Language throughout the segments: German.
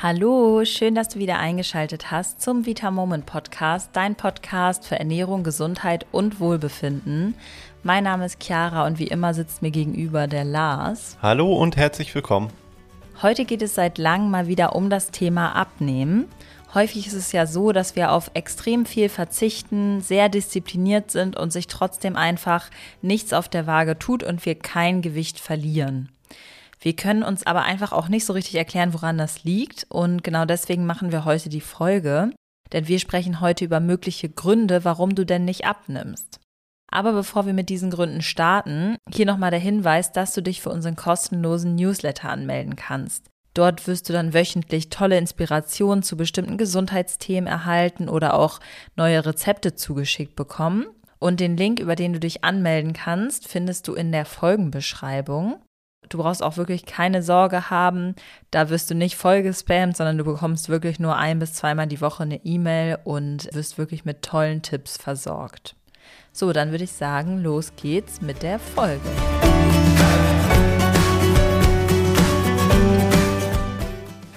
Hallo, schön, dass du wieder eingeschaltet hast zum Vita Moment Podcast, dein Podcast für Ernährung, Gesundheit und Wohlbefinden. Mein Name ist Chiara und wie immer sitzt mir gegenüber der Lars. Hallo und herzlich willkommen. Heute geht es seit langem mal wieder um das Thema Abnehmen. Häufig ist es ja so, dass wir auf extrem viel verzichten, sehr diszipliniert sind und sich trotzdem einfach nichts auf der Waage tut und wir kein Gewicht verlieren. Wir können uns aber einfach auch nicht so richtig erklären, woran das liegt. Und genau deswegen machen wir heute die Folge. Denn wir sprechen heute über mögliche Gründe, warum du denn nicht abnimmst. Aber bevor wir mit diesen Gründen starten, hier nochmal der Hinweis, dass du dich für unseren kostenlosen Newsletter anmelden kannst. Dort wirst du dann wöchentlich tolle Inspirationen zu bestimmten Gesundheitsthemen erhalten oder auch neue Rezepte zugeschickt bekommen. Und den Link, über den du dich anmelden kannst, findest du in der Folgenbeschreibung. Du brauchst auch wirklich keine Sorge haben. Da wirst du nicht voll gespammt, sondern du bekommst wirklich nur ein bis zweimal die Woche eine E-Mail und wirst wirklich mit tollen Tipps versorgt. So, dann würde ich sagen, los geht's mit der Folge.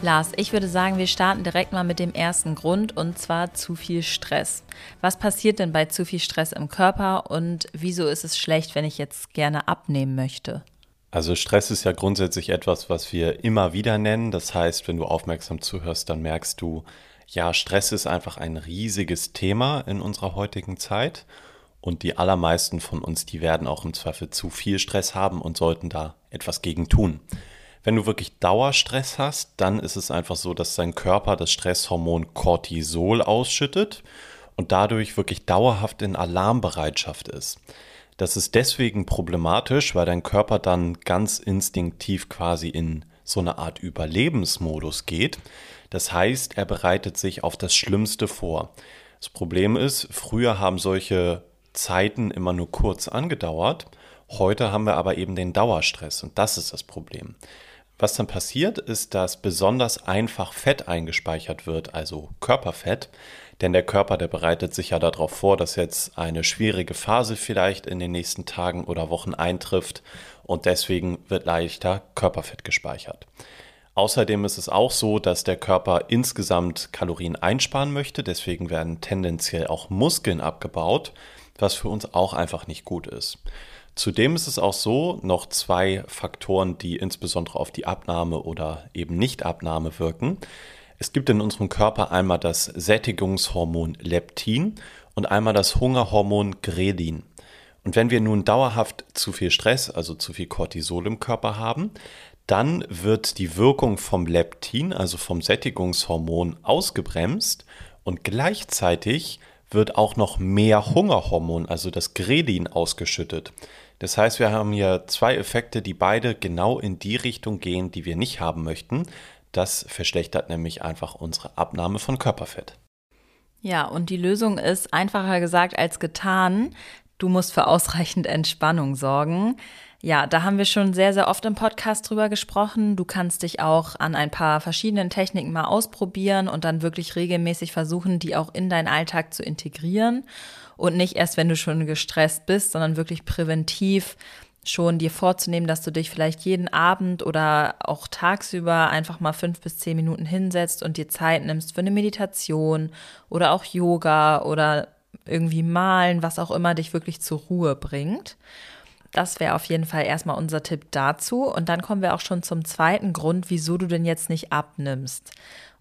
Lars, ich würde sagen, wir starten direkt mal mit dem ersten Grund und zwar zu viel Stress. Was passiert denn bei zu viel Stress im Körper und wieso ist es schlecht, wenn ich jetzt gerne abnehmen möchte? Also Stress ist ja grundsätzlich etwas, was wir immer wieder nennen. Das heißt, wenn du aufmerksam zuhörst, dann merkst du, ja, Stress ist einfach ein riesiges Thema in unserer heutigen Zeit. Und die allermeisten von uns, die werden auch im Zweifel zu viel Stress haben und sollten da etwas gegen tun. Wenn du wirklich Dauerstress hast, dann ist es einfach so, dass dein Körper das Stresshormon Cortisol ausschüttet und dadurch wirklich dauerhaft in Alarmbereitschaft ist. Das ist deswegen problematisch, weil dein Körper dann ganz instinktiv quasi in so eine Art Überlebensmodus geht. Das heißt, er bereitet sich auf das Schlimmste vor. Das Problem ist, früher haben solche Zeiten immer nur kurz angedauert. Heute haben wir aber eben den Dauerstress und das ist das Problem. Was dann passiert, ist, dass besonders einfach Fett eingespeichert wird, also Körperfett. Denn der Körper, der bereitet sich ja darauf vor, dass jetzt eine schwierige Phase vielleicht in den nächsten Tagen oder Wochen eintrifft und deswegen wird leichter Körperfett gespeichert. Außerdem ist es auch so, dass der Körper insgesamt Kalorien einsparen möchte, deswegen werden tendenziell auch Muskeln abgebaut, was für uns auch einfach nicht gut ist. Zudem ist es auch so, noch zwei Faktoren, die insbesondere auf die Abnahme oder eben Nichtabnahme wirken. Es gibt in unserem Körper einmal das Sättigungshormon Leptin und einmal das Hungerhormon Ghrelin. Und wenn wir nun dauerhaft zu viel Stress, also zu viel Cortisol im Körper haben, dann wird die Wirkung vom Leptin, also vom Sättigungshormon, ausgebremst und gleichzeitig wird auch noch mehr Hungerhormon, also das Ghrelin, ausgeschüttet. Das heißt, wir haben hier zwei Effekte, die beide genau in die Richtung gehen, die wir nicht haben möchten. Das verschlechtert nämlich einfach unsere Abnahme von Körperfett. Ja, und die Lösung ist einfacher gesagt als getan. Du musst für ausreichend Entspannung sorgen. Ja, da haben wir schon sehr, sehr oft im Podcast drüber gesprochen. Du kannst dich auch an ein paar verschiedenen Techniken mal ausprobieren und dann wirklich regelmäßig versuchen, die auch in deinen Alltag zu integrieren. Und nicht erst, wenn du schon gestresst bist, sondern wirklich präventiv schon dir vorzunehmen, dass du dich vielleicht jeden Abend oder auch tagsüber einfach mal fünf bis zehn Minuten hinsetzt und dir Zeit nimmst für eine Meditation oder auch Yoga oder irgendwie malen, was auch immer dich wirklich zur Ruhe bringt. Das wäre auf jeden Fall erstmal unser Tipp dazu. Und dann kommen wir auch schon zum zweiten Grund, wieso du denn jetzt nicht abnimmst.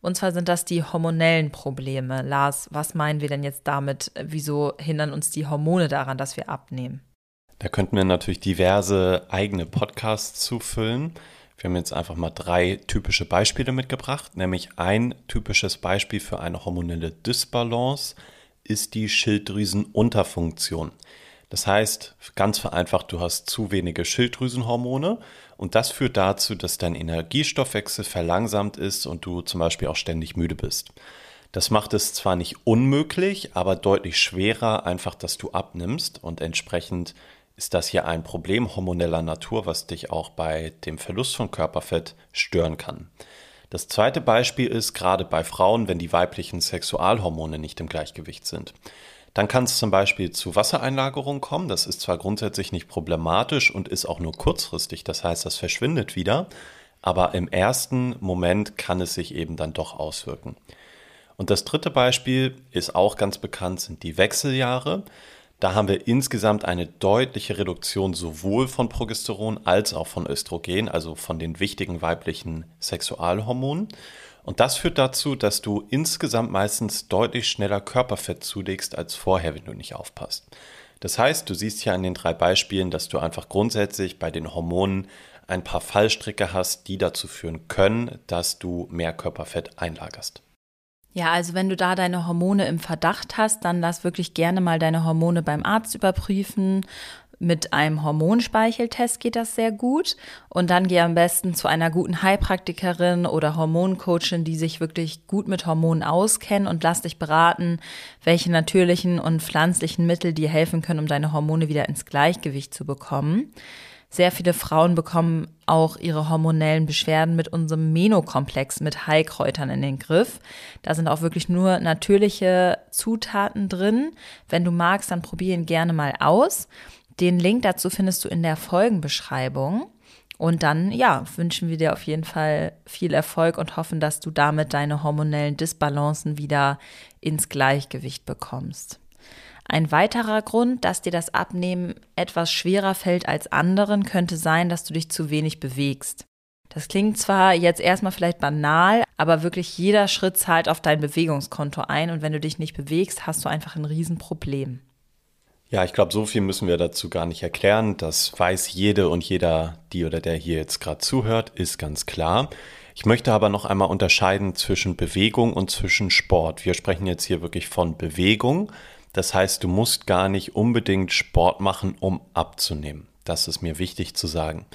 Und zwar sind das die hormonellen Probleme. Lars, was meinen wir denn jetzt damit? Wieso hindern uns die Hormone daran, dass wir abnehmen? Da könnten wir natürlich diverse eigene Podcasts zufüllen. Wir haben jetzt einfach mal drei typische Beispiele mitgebracht, nämlich ein typisches Beispiel für eine hormonelle Dysbalance ist die Schilddrüsenunterfunktion. Das heißt, ganz vereinfacht, du hast zu wenige Schilddrüsenhormone und das führt dazu, dass dein Energiestoffwechsel verlangsamt ist und du zum Beispiel auch ständig müde bist. Das macht es zwar nicht unmöglich, aber deutlich schwerer einfach, dass du abnimmst und entsprechend ist das hier ein Problem hormoneller Natur, was dich auch bei dem Verlust von Körperfett stören kann. Das zweite Beispiel ist gerade bei Frauen, wenn die weiblichen Sexualhormone nicht im Gleichgewicht sind. Dann kann es zum Beispiel zu Wassereinlagerung kommen. Das ist zwar grundsätzlich nicht problematisch und ist auch nur kurzfristig, das heißt, das verschwindet wieder. aber im ersten Moment kann es sich eben dann doch auswirken. Und das dritte Beispiel ist auch ganz bekannt, sind die Wechseljahre. Da haben wir insgesamt eine deutliche Reduktion sowohl von Progesteron als auch von Östrogen, also von den wichtigen weiblichen Sexualhormonen. Und das führt dazu, dass du insgesamt meistens deutlich schneller Körperfett zulegst als vorher, wenn du nicht aufpasst. Das heißt, du siehst hier an den drei Beispielen, dass du einfach grundsätzlich bei den Hormonen ein paar Fallstricke hast, die dazu führen können, dass du mehr Körperfett einlagerst. Ja, also wenn du da deine Hormone im Verdacht hast, dann lass wirklich gerne mal deine Hormone beim Arzt überprüfen. Mit einem Hormonspeicheltest geht das sehr gut. Und dann geh am besten zu einer guten Heilpraktikerin oder Hormoncoachin, die sich wirklich gut mit Hormonen auskennen und lass dich beraten, welche natürlichen und pflanzlichen Mittel dir helfen können, um deine Hormone wieder ins Gleichgewicht zu bekommen. Sehr viele Frauen bekommen auch ihre hormonellen Beschwerden mit unserem Menokomplex mit Heilkräutern in den Griff. Da sind auch wirklich nur natürliche Zutaten drin. Wenn du magst, dann probier ihn gerne mal aus. Den Link dazu findest du in der Folgenbeschreibung. Und dann, ja, wünschen wir dir auf jeden Fall viel Erfolg und hoffen, dass du damit deine hormonellen Disbalancen wieder ins Gleichgewicht bekommst. Ein weiterer Grund, dass dir das Abnehmen etwas schwerer fällt als anderen, könnte sein, dass du dich zu wenig bewegst. Das klingt zwar jetzt erstmal vielleicht banal, aber wirklich jeder Schritt zahlt auf dein Bewegungskonto ein und wenn du dich nicht bewegst, hast du einfach ein Riesenproblem. Ja, ich glaube, so viel müssen wir dazu gar nicht erklären. Das weiß jede und jeder, die oder der hier jetzt gerade zuhört, ist ganz klar. Ich möchte aber noch einmal unterscheiden zwischen Bewegung und zwischen Sport. Wir sprechen jetzt hier wirklich von Bewegung. Das heißt, du musst gar nicht unbedingt Sport machen, um abzunehmen. Das ist mir wichtig zu sagen.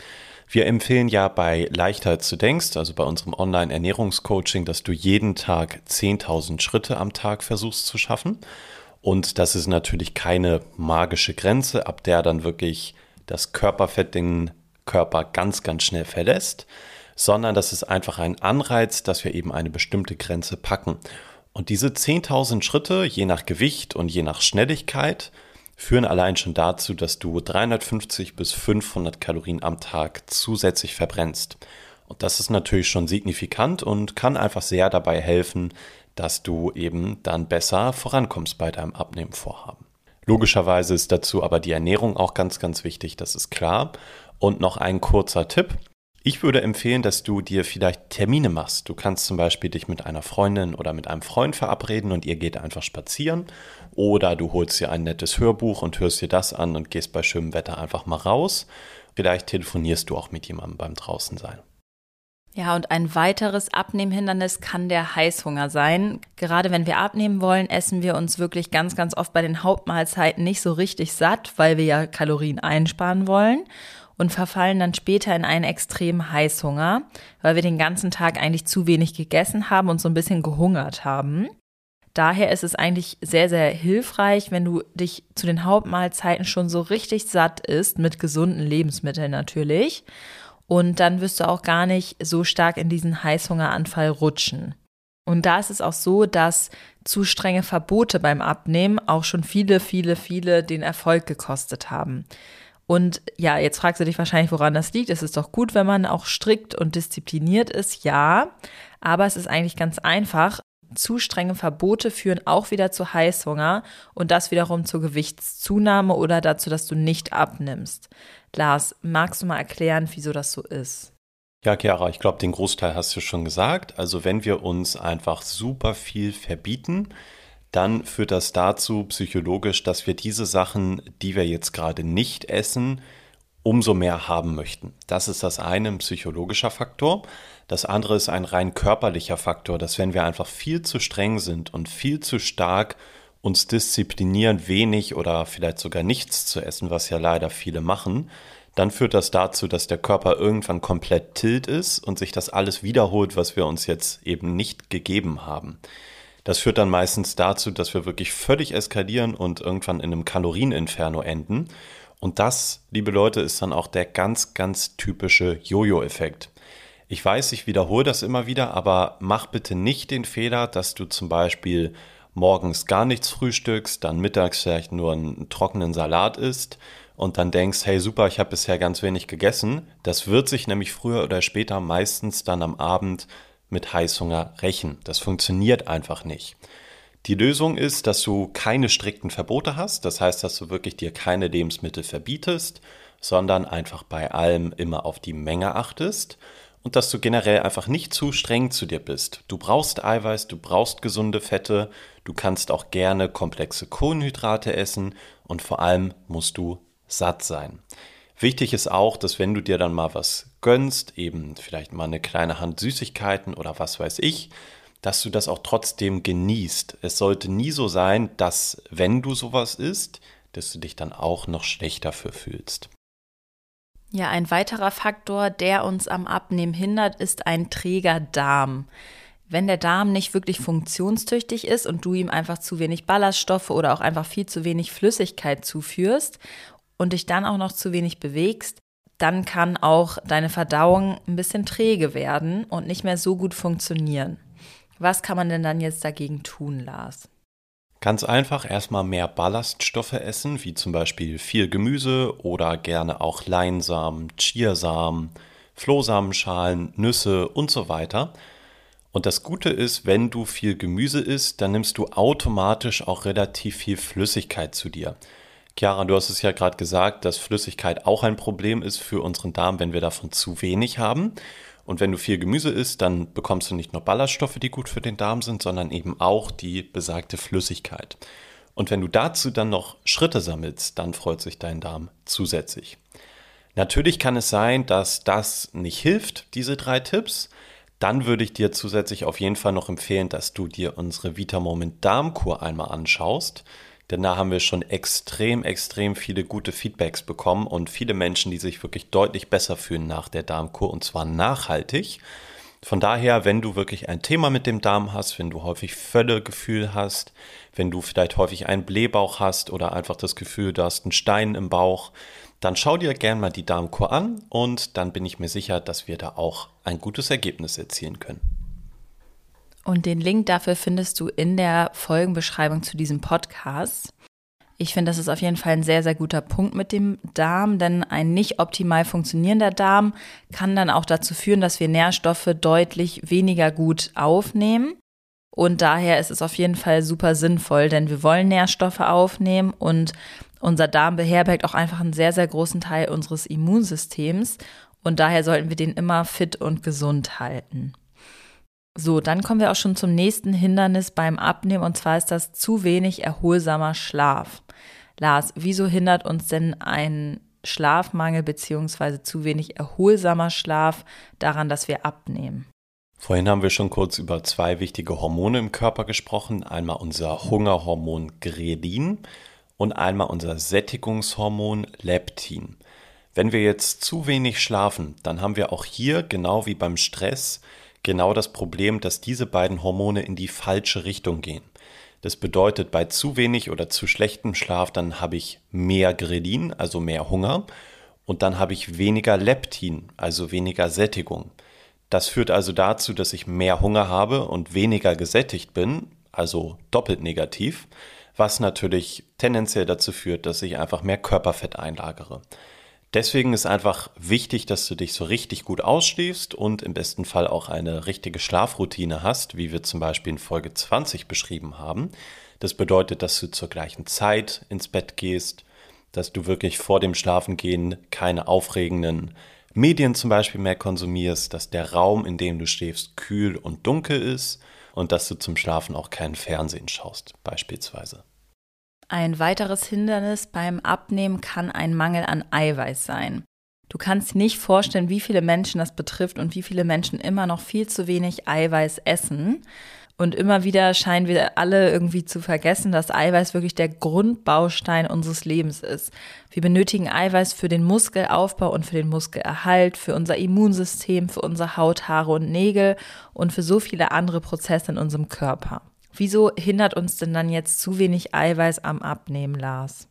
Wir empfehlen ja bei Leichter du denkst, also bei unserem Online-Ernährungscoaching, dass du jeden Tag 10.000 Schritte am Tag versuchst zu schaffen. Und das ist natürlich keine magische Grenze, ab der dann wirklich das Körperfett den Körper ganz, ganz schnell verlässt, sondern das ist einfach ein Anreiz, dass wir eben eine bestimmte Grenze packen. Und diese 10.000 Schritte, je nach Gewicht und je nach Schnelligkeit, führen allein schon dazu, dass du 350 bis 500 Kalorien am Tag zusätzlich verbrennst. Und das ist natürlich schon signifikant und kann einfach sehr dabei helfen, dass du eben dann besser vorankommst bei deinem Abnehmvorhaben. Logischerweise ist dazu aber die Ernährung auch ganz, ganz wichtig, das ist klar. Und noch ein kurzer Tipp. Ich würde empfehlen, dass du dir vielleicht Termine machst. Du kannst zum Beispiel dich mit einer Freundin oder mit einem Freund verabreden und ihr geht einfach spazieren. Oder du holst dir ein nettes Hörbuch und hörst dir das an und gehst bei schönem Wetter einfach mal raus. Vielleicht telefonierst du auch mit jemandem beim draußen sein. Ja, und ein weiteres Abnehmhindernis kann der Heißhunger sein. Gerade wenn wir abnehmen wollen, essen wir uns wirklich ganz, ganz oft bei den Hauptmahlzeiten nicht so richtig satt, weil wir ja Kalorien einsparen wollen und verfallen dann später in einen extremen Heißhunger, weil wir den ganzen Tag eigentlich zu wenig gegessen haben und so ein bisschen gehungert haben. Daher ist es eigentlich sehr, sehr hilfreich, wenn du dich zu den Hauptmahlzeiten schon so richtig satt isst, mit gesunden Lebensmitteln natürlich. Und dann wirst du auch gar nicht so stark in diesen Heißhungeranfall rutschen. Und da ist es auch so, dass zu strenge Verbote beim Abnehmen auch schon viele, viele, viele den Erfolg gekostet haben. Und ja, jetzt fragst du dich wahrscheinlich, woran das liegt. Es ist doch gut, wenn man auch strikt und diszipliniert ist, ja. Aber es ist eigentlich ganz einfach. Zu strenge Verbote führen auch wieder zu Heißhunger und das wiederum zur Gewichtszunahme oder dazu, dass du nicht abnimmst. Lars, magst du mal erklären, wieso das so ist? Ja, Chiara, ich glaube, den Großteil hast du schon gesagt. Also wenn wir uns einfach super viel verbieten, dann führt das dazu psychologisch, dass wir diese Sachen, die wir jetzt gerade nicht essen, umso mehr haben möchten. Das ist das eine, ein psychologischer Faktor. Das andere ist ein rein körperlicher Faktor, dass wenn wir einfach viel zu streng sind und viel zu stark uns disziplinieren, wenig oder vielleicht sogar nichts zu essen, was ja leider viele machen, dann führt das dazu, dass der Körper irgendwann komplett tilt ist und sich das alles wiederholt, was wir uns jetzt eben nicht gegeben haben. Das führt dann meistens dazu, dass wir wirklich völlig eskalieren und irgendwann in einem Kalorieninferno enden. Und das, liebe Leute, ist dann auch der ganz, ganz typische Jojo-Effekt. Ich weiß, ich wiederhole das immer wieder, aber mach bitte nicht den Fehler, dass du zum Beispiel morgens gar nichts frühstückst, dann mittags vielleicht nur einen trockenen Salat isst und dann denkst, hey super, ich habe bisher ganz wenig gegessen. Das wird sich nämlich früher oder später meistens dann am Abend mit Heißhunger rächen. Das funktioniert einfach nicht. Die Lösung ist, dass du keine strikten Verbote hast. Das heißt, dass du wirklich dir keine Lebensmittel verbietest, sondern einfach bei allem immer auf die Menge achtest und dass du generell einfach nicht zu streng zu dir bist. Du brauchst Eiweiß, du brauchst gesunde Fette, du kannst auch gerne komplexe Kohlenhydrate essen und vor allem musst du satt sein. Wichtig ist auch, dass wenn du dir dann mal was gönnst, eben vielleicht mal eine kleine Hand Süßigkeiten oder was weiß ich, dass du das auch trotzdem genießt. Es sollte nie so sein, dass wenn du sowas isst, dass du dich dann auch noch schlechter für fühlst. Ja, ein weiterer Faktor, der uns am Abnehmen hindert, ist ein träger Darm. Wenn der Darm nicht wirklich funktionstüchtig ist und du ihm einfach zu wenig Ballaststoffe oder auch einfach viel zu wenig Flüssigkeit zuführst und dich dann auch noch zu wenig bewegst, dann kann auch deine Verdauung ein bisschen träge werden und nicht mehr so gut funktionieren. Was kann man denn dann jetzt dagegen tun, Lars? Ganz einfach erstmal mehr Ballaststoffe essen, wie zum Beispiel viel Gemüse oder gerne auch Leinsamen, Chiasamen, Flohsamenschalen, Nüsse und so weiter. Und das Gute ist, wenn du viel Gemüse isst, dann nimmst du automatisch auch relativ viel Flüssigkeit zu dir. Chiara, du hast es ja gerade gesagt, dass Flüssigkeit auch ein Problem ist für unseren Darm, wenn wir davon zu wenig haben. Und wenn du viel Gemüse isst, dann bekommst du nicht nur Ballaststoffe, die gut für den Darm sind, sondern eben auch die besagte Flüssigkeit. Und wenn du dazu dann noch Schritte sammelst, dann freut sich dein Darm zusätzlich. Natürlich kann es sein, dass das nicht hilft, diese drei Tipps. Dann würde ich dir zusätzlich auf jeden Fall noch empfehlen, dass du dir unsere Vitamoment Darmkur einmal anschaust. Denn da haben wir schon extrem, extrem viele gute Feedbacks bekommen und viele Menschen, die sich wirklich deutlich besser fühlen nach der Darmkur und zwar nachhaltig. Von daher, wenn du wirklich ein Thema mit dem Darm hast, wenn du häufig Völlegefühl hast, wenn du vielleicht häufig einen Blähbauch hast oder einfach das Gefühl, du hast einen Stein im Bauch, dann schau dir gerne mal die Darmkur an und dann bin ich mir sicher, dass wir da auch ein gutes Ergebnis erzielen können. Und den Link dafür findest du in der Folgenbeschreibung zu diesem Podcast. Ich finde, das ist auf jeden Fall ein sehr, sehr guter Punkt mit dem Darm, denn ein nicht optimal funktionierender Darm kann dann auch dazu führen, dass wir Nährstoffe deutlich weniger gut aufnehmen. Und daher ist es auf jeden Fall super sinnvoll, denn wir wollen Nährstoffe aufnehmen und unser Darm beherbergt auch einfach einen sehr, sehr großen Teil unseres Immunsystems. Und daher sollten wir den immer fit und gesund halten. So, dann kommen wir auch schon zum nächsten Hindernis beim Abnehmen und zwar ist das zu wenig erholsamer Schlaf. Lars, wieso hindert uns denn ein Schlafmangel bzw. zu wenig erholsamer Schlaf daran, dass wir abnehmen? Vorhin haben wir schon kurz über zwei wichtige Hormone im Körper gesprochen. Einmal unser Hungerhormon Grelin und einmal unser Sättigungshormon Leptin. Wenn wir jetzt zu wenig schlafen, dann haben wir auch hier, genau wie beim Stress, genau das Problem, dass diese beiden Hormone in die falsche Richtung gehen. Das bedeutet, bei zu wenig oder zu schlechtem Schlaf, dann habe ich mehr Grelin, also mehr Hunger, und dann habe ich weniger Leptin, also weniger Sättigung. Das führt also dazu, dass ich mehr Hunger habe und weniger gesättigt bin, also doppelt negativ, was natürlich tendenziell dazu führt, dass ich einfach mehr Körperfett einlagere. Deswegen ist einfach wichtig, dass du dich so richtig gut ausschläfst und im besten Fall auch eine richtige Schlafroutine hast, wie wir zum Beispiel in Folge 20 beschrieben haben. Das bedeutet, dass du zur gleichen Zeit ins Bett gehst, dass du wirklich vor dem Schlafengehen keine aufregenden Medien zum Beispiel mehr konsumierst, dass der Raum, in dem du schläfst, kühl und dunkel ist und dass du zum Schlafen auch keinen Fernsehen schaust, beispielsweise. Ein weiteres Hindernis beim Abnehmen kann ein Mangel an Eiweiß sein. Du kannst nicht vorstellen, wie viele Menschen das betrifft und wie viele Menschen immer noch viel zu wenig Eiweiß essen. Und immer wieder scheinen wir alle irgendwie zu vergessen, dass Eiweiß wirklich der Grundbaustein unseres Lebens ist. Wir benötigen Eiweiß für den Muskelaufbau und für den Muskelerhalt, für unser Immunsystem, für unsere Haut, Haare und Nägel und für so viele andere Prozesse in unserem Körper. Wieso hindert uns denn dann jetzt zu wenig Eiweiß am Abnehmen, Lars?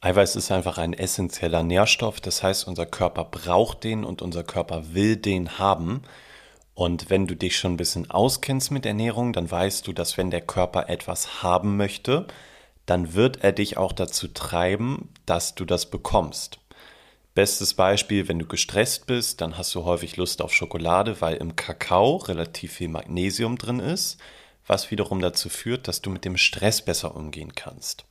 Eiweiß ist einfach ein essentieller Nährstoff, das heißt, unser Körper braucht den und unser Körper will den haben. Und wenn du dich schon ein bisschen auskennst mit Ernährung, dann weißt du, dass wenn der Körper etwas haben möchte, dann wird er dich auch dazu treiben, dass du das bekommst. Bestes Beispiel, wenn du gestresst bist, dann hast du häufig Lust auf Schokolade, weil im Kakao relativ viel Magnesium drin ist, was wiederum dazu führt, dass du mit dem Stress besser umgehen kannst.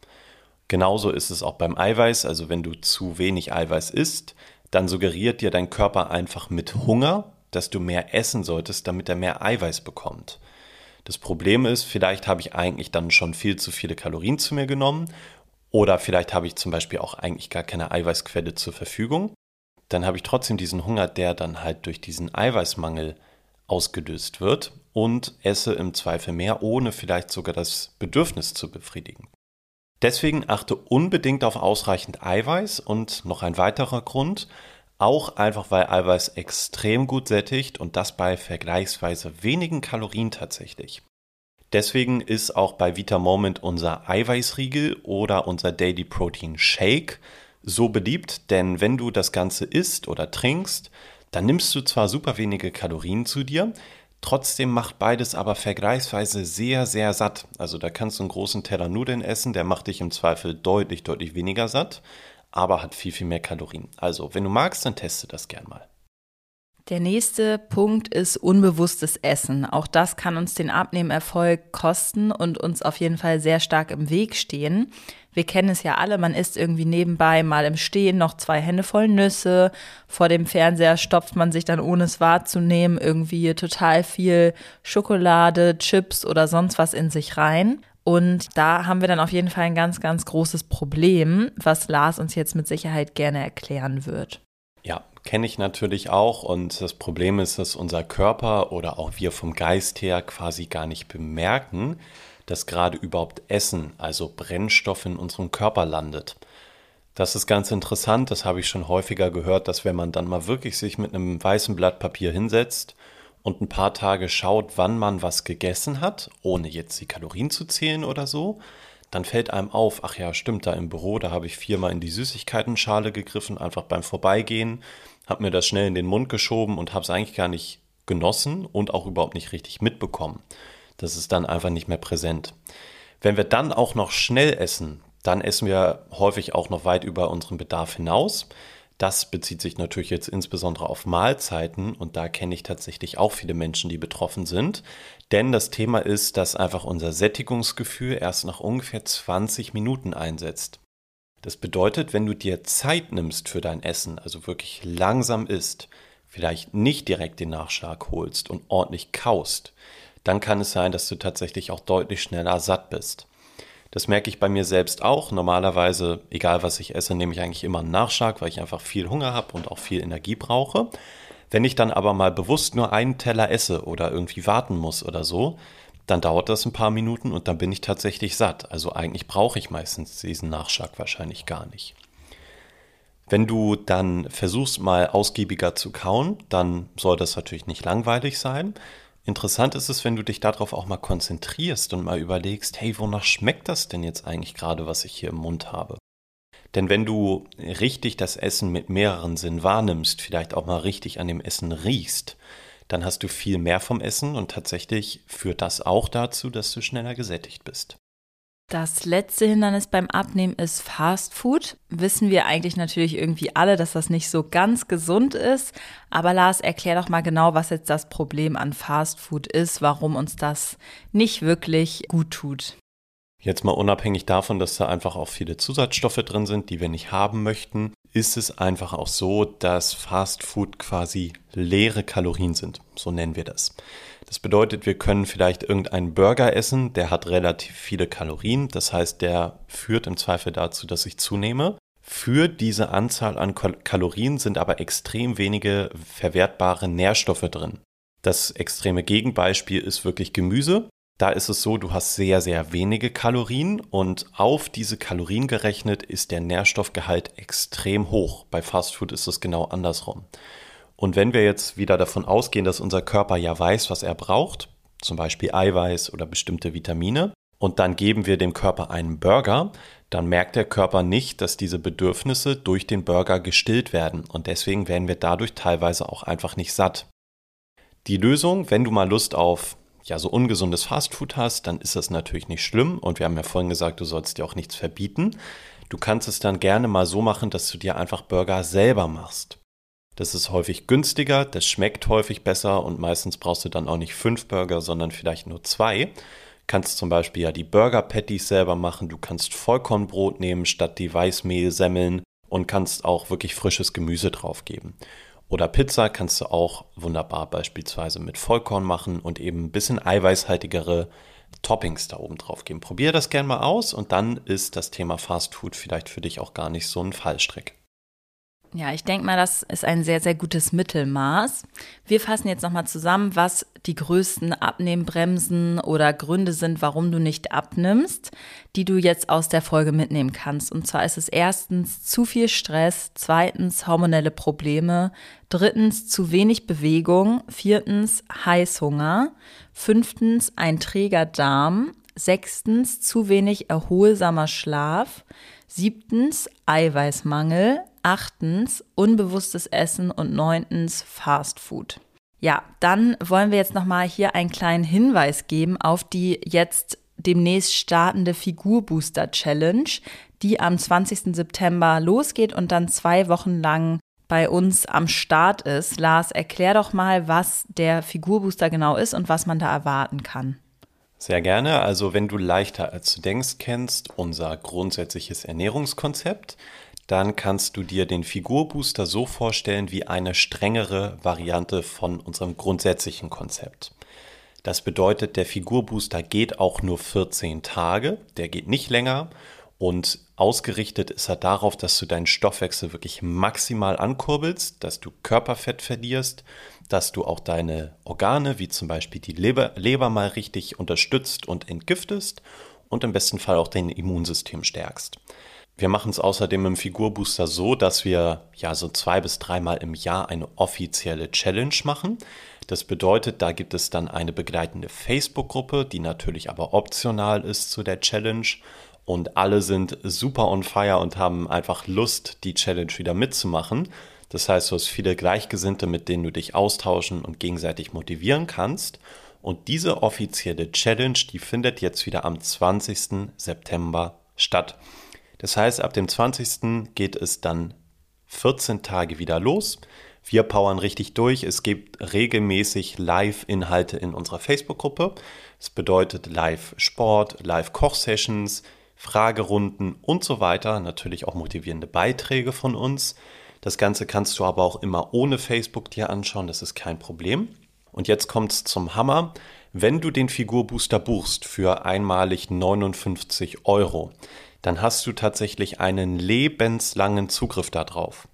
Genauso ist es auch beim Eiweiß, also wenn du zu wenig Eiweiß isst, dann suggeriert dir dein Körper einfach mit Hunger, dass du mehr essen solltest, damit er mehr Eiweiß bekommt. Das Problem ist, vielleicht habe ich eigentlich dann schon viel zu viele Kalorien zu mir genommen oder vielleicht habe ich zum Beispiel auch eigentlich gar keine Eiweißquelle zur Verfügung. Dann habe ich trotzdem diesen Hunger, der dann halt durch diesen Eiweißmangel ausgelöst wird und esse im Zweifel mehr, ohne vielleicht sogar das Bedürfnis zu befriedigen. Deswegen achte unbedingt auf ausreichend Eiweiß und noch ein weiterer Grund, auch einfach weil Eiweiß extrem gut sättigt und das bei vergleichsweise wenigen Kalorien tatsächlich. Deswegen ist auch bei Vita Moment unser Eiweißriegel oder unser Daily Protein Shake so beliebt, denn wenn du das Ganze isst oder trinkst, dann nimmst du zwar super wenige Kalorien zu dir, trotzdem macht beides aber vergleichsweise sehr, sehr satt. Also da kannst du einen großen Teller Nudeln essen, der macht dich im Zweifel deutlich, deutlich weniger satt aber hat viel, viel mehr Kalorien. Also, wenn du magst, dann teste das gern mal. Der nächste Punkt ist unbewusstes Essen. Auch das kann uns den Abnehmerfolg kosten und uns auf jeden Fall sehr stark im Weg stehen. Wir kennen es ja alle, man isst irgendwie nebenbei mal im Stehen noch zwei Hände voll Nüsse. Vor dem Fernseher stopft man sich dann, ohne es wahrzunehmen, irgendwie total viel Schokolade, Chips oder sonst was in sich rein. Und da haben wir dann auf jeden Fall ein ganz, ganz großes Problem, was Lars uns jetzt mit Sicherheit gerne erklären wird. Ja, kenne ich natürlich auch. Und das Problem ist, dass unser Körper oder auch wir vom Geist her quasi gar nicht bemerken, dass gerade überhaupt Essen, also Brennstoff in unserem Körper landet. Das ist ganz interessant, das habe ich schon häufiger gehört, dass wenn man dann mal wirklich sich mit einem weißen Blatt Papier hinsetzt und ein paar Tage schaut, wann man was gegessen hat, ohne jetzt die Kalorien zu zählen oder so, dann fällt einem auf, ach ja, stimmt, da im Büro, da habe ich viermal in die Süßigkeitenschale gegriffen, einfach beim Vorbeigehen, habe mir das schnell in den Mund geschoben und habe es eigentlich gar nicht genossen und auch überhaupt nicht richtig mitbekommen. Das ist dann einfach nicht mehr präsent. Wenn wir dann auch noch schnell essen, dann essen wir häufig auch noch weit über unseren Bedarf hinaus. Das bezieht sich natürlich jetzt insbesondere auf Mahlzeiten und da kenne ich tatsächlich auch viele Menschen, die betroffen sind. Denn das Thema ist, dass einfach unser Sättigungsgefühl erst nach ungefähr 20 Minuten einsetzt. Das bedeutet, wenn du dir Zeit nimmst für dein Essen, also wirklich langsam isst, vielleicht nicht direkt den Nachschlag holst und ordentlich kaust, dann kann es sein, dass du tatsächlich auch deutlich schneller satt bist. Das merke ich bei mir selbst auch. Normalerweise, egal was ich esse, nehme ich eigentlich immer einen Nachschlag, weil ich einfach viel Hunger habe und auch viel Energie brauche. Wenn ich dann aber mal bewusst nur einen Teller esse oder irgendwie warten muss oder so, dann dauert das ein paar Minuten und dann bin ich tatsächlich satt. Also eigentlich brauche ich meistens diesen Nachschlag wahrscheinlich gar nicht. Wenn du dann versuchst mal ausgiebiger zu kauen, dann soll das natürlich nicht langweilig sein. Interessant ist es, wenn du dich darauf auch mal konzentrierst und mal überlegst, hey, wonach schmeckt das denn jetzt eigentlich gerade, was ich hier im Mund habe? Denn wenn du richtig das Essen mit mehreren Sinnen wahrnimmst, vielleicht auch mal richtig an dem Essen riechst, dann hast du viel mehr vom Essen und tatsächlich führt das auch dazu, dass du schneller gesättigt bist. Das letzte Hindernis beim Abnehmen ist Fast Food. Wissen wir eigentlich natürlich irgendwie alle, dass das nicht so ganz gesund ist. Aber Lars, erklär doch mal genau, was jetzt das Problem an Fast Food ist, warum uns das nicht wirklich gut tut. Jetzt mal unabhängig davon, dass da einfach auch viele Zusatzstoffe drin sind, die wir nicht haben möchten, ist es einfach auch so, dass Fast Food quasi leere Kalorien sind. So nennen wir das. Das bedeutet, wir können vielleicht irgendeinen Burger essen, der hat relativ viele Kalorien. Das heißt, der führt im Zweifel dazu, dass ich zunehme. Für diese Anzahl an Kalorien sind aber extrem wenige verwertbare Nährstoffe drin. Das extreme Gegenbeispiel ist wirklich Gemüse. Da ist es so, du hast sehr, sehr wenige Kalorien und auf diese Kalorien gerechnet ist der Nährstoffgehalt extrem hoch. Bei Fastfood ist es genau andersrum. Und wenn wir jetzt wieder davon ausgehen, dass unser Körper ja weiß, was er braucht, zum Beispiel Eiweiß oder bestimmte Vitamine, und dann geben wir dem Körper einen Burger, dann merkt der Körper nicht, dass diese Bedürfnisse durch den Burger gestillt werden. Und deswegen werden wir dadurch teilweise auch einfach nicht satt. Die Lösung, wenn du mal Lust auf ja, so ungesundes Fastfood hast, dann ist das natürlich nicht schlimm. Und wir haben ja vorhin gesagt, du sollst dir auch nichts verbieten. Du kannst es dann gerne mal so machen, dass du dir einfach Burger selber machst. Das ist häufig günstiger, das schmeckt häufig besser und meistens brauchst du dann auch nicht fünf Burger, sondern vielleicht nur zwei. Kannst zum Beispiel ja die Burger Patties selber machen, du kannst Vollkornbrot nehmen statt die Weißmehlsemmeln und kannst auch wirklich frisches Gemüse draufgeben. Oder Pizza kannst du auch wunderbar beispielsweise mit Vollkorn machen und eben ein bisschen eiweißhaltigere Toppings da oben drauf geben. Probier das gerne mal aus und dann ist das Thema Fast Food vielleicht für dich auch gar nicht so ein Fallstrick. Ja, ich denke mal, das ist ein sehr, sehr gutes Mittelmaß. Wir fassen jetzt nochmal zusammen, was die größten Abnehmbremsen oder Gründe sind, warum du nicht abnimmst, die du jetzt aus der Folge mitnehmen kannst. Und zwar ist es erstens zu viel Stress, zweitens hormonelle Probleme, drittens zu wenig Bewegung, viertens Heißhunger, fünftens ein träger Darm, sechstens zu wenig erholsamer Schlaf, siebtens Eiweißmangel, achtens unbewusstes Essen und neuntens Fast Food. Ja, dann wollen wir jetzt noch mal hier einen kleinen Hinweis geben auf die jetzt demnächst startende Figurbooster Challenge, die am 20. September losgeht und dann zwei Wochen lang bei uns am Start ist. Lars, erklär doch mal, was der Figurbooster genau ist und was man da erwarten kann. Sehr gerne. Also wenn du leichter als du denkst kennst, unser grundsätzliches Ernährungskonzept, dann kannst du dir den Figurbooster so vorstellen wie eine strengere Variante von unserem grundsätzlichen Konzept. Das bedeutet, der Figurbooster geht auch nur 14 Tage, der geht nicht länger und ausgerichtet ist er darauf, dass du deinen Stoffwechsel wirklich maximal ankurbelst, dass du Körperfett verlierst, dass du auch deine Organe, wie zum Beispiel die Leber, Leber mal richtig unterstützt und entgiftest und im besten Fall auch dein Immunsystem stärkst. Wir machen es außerdem im Figurbooster so, dass wir ja so zwei bis dreimal im Jahr eine offizielle Challenge machen. Das bedeutet, da gibt es dann eine begleitende Facebook-Gruppe, die natürlich aber optional ist zu der Challenge. Und alle sind super on fire und haben einfach Lust, die Challenge wieder mitzumachen. Das heißt, du hast viele Gleichgesinnte, mit denen du dich austauschen und gegenseitig motivieren kannst. Und diese offizielle Challenge, die findet jetzt wieder am 20. September statt. Das heißt, ab dem 20. geht es dann 14 Tage wieder los. Wir powern richtig durch. Es gibt regelmäßig Live-Inhalte in unserer Facebook-Gruppe. Es bedeutet Live-Sport, Live-Koch-Sessions, Fragerunden und so weiter. Natürlich auch motivierende Beiträge von uns. Das Ganze kannst du aber auch immer ohne Facebook dir anschauen. Das ist kein Problem. Und jetzt kommt es zum Hammer. Wenn du den Figurbooster buchst für einmalig 59 Euro, dann hast du tatsächlich einen lebenslangen Zugriff darauf.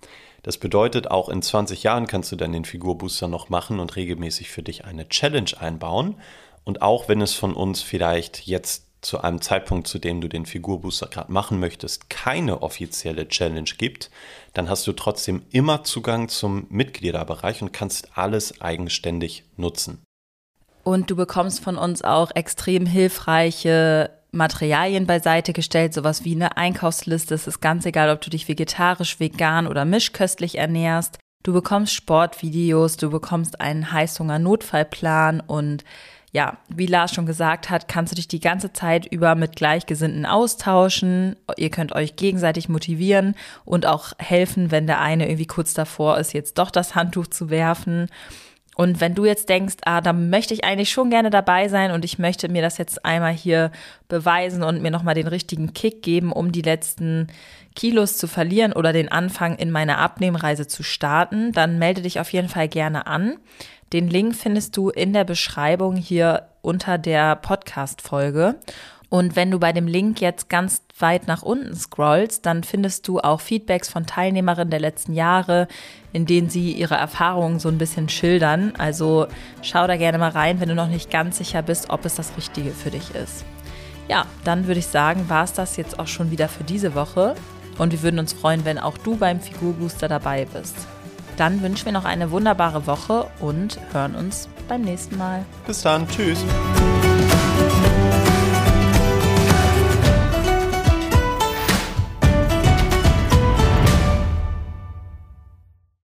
Das bedeutet, auch in 20 Jahren kannst du dann den Figurbooster noch machen und regelmäßig für dich eine Challenge einbauen. Und auch wenn es von uns vielleicht jetzt zu einem Zeitpunkt, zu dem du den Figurbooster gerade machen möchtest, keine offizielle Challenge gibt, dann hast du trotzdem immer Zugang zum Mitgliederbereich und kannst alles eigenständig nutzen. Und du bekommst von uns auch extrem hilfreiche Materialien beiseite gestellt, sowas wie eine Einkaufsliste. Es ist ganz egal, ob du dich vegetarisch, vegan oder mischköstlich ernährst. Du bekommst Sportvideos, du bekommst einen Heißhunger-Notfallplan und ja, wie Lars schon gesagt hat, kannst du dich die ganze Zeit über mit Gleichgesinnten austauschen. Ihr könnt euch gegenseitig motivieren und auch helfen, wenn der eine irgendwie kurz davor ist, jetzt doch das Handtuch zu werfen. Und wenn du jetzt denkst, ah, da möchte ich eigentlich schon gerne dabei sein und ich möchte mir das jetzt einmal hier beweisen und mir nochmal den richtigen Kick geben, um die letzten Kilos zu verlieren oder den Anfang in meiner Abnehmreise zu starten, dann melde dich auf jeden Fall gerne an. Den Link findest du in der Beschreibung hier unter der Podcast-Folge. Und wenn du bei dem Link jetzt ganz weit nach unten scrollst, dann findest du auch Feedbacks von Teilnehmerinnen der letzten Jahre, in denen sie ihre Erfahrungen so ein bisschen schildern. Also schau da gerne mal rein, wenn du noch nicht ganz sicher bist, ob es das Richtige für dich ist. Ja, dann würde ich sagen, war es das jetzt auch schon wieder für diese Woche. Und wir würden uns freuen, wenn auch du beim Figurbooster dabei bist. Dann wünschen wir noch eine wunderbare Woche und hören uns beim nächsten Mal. Bis dann, tschüss.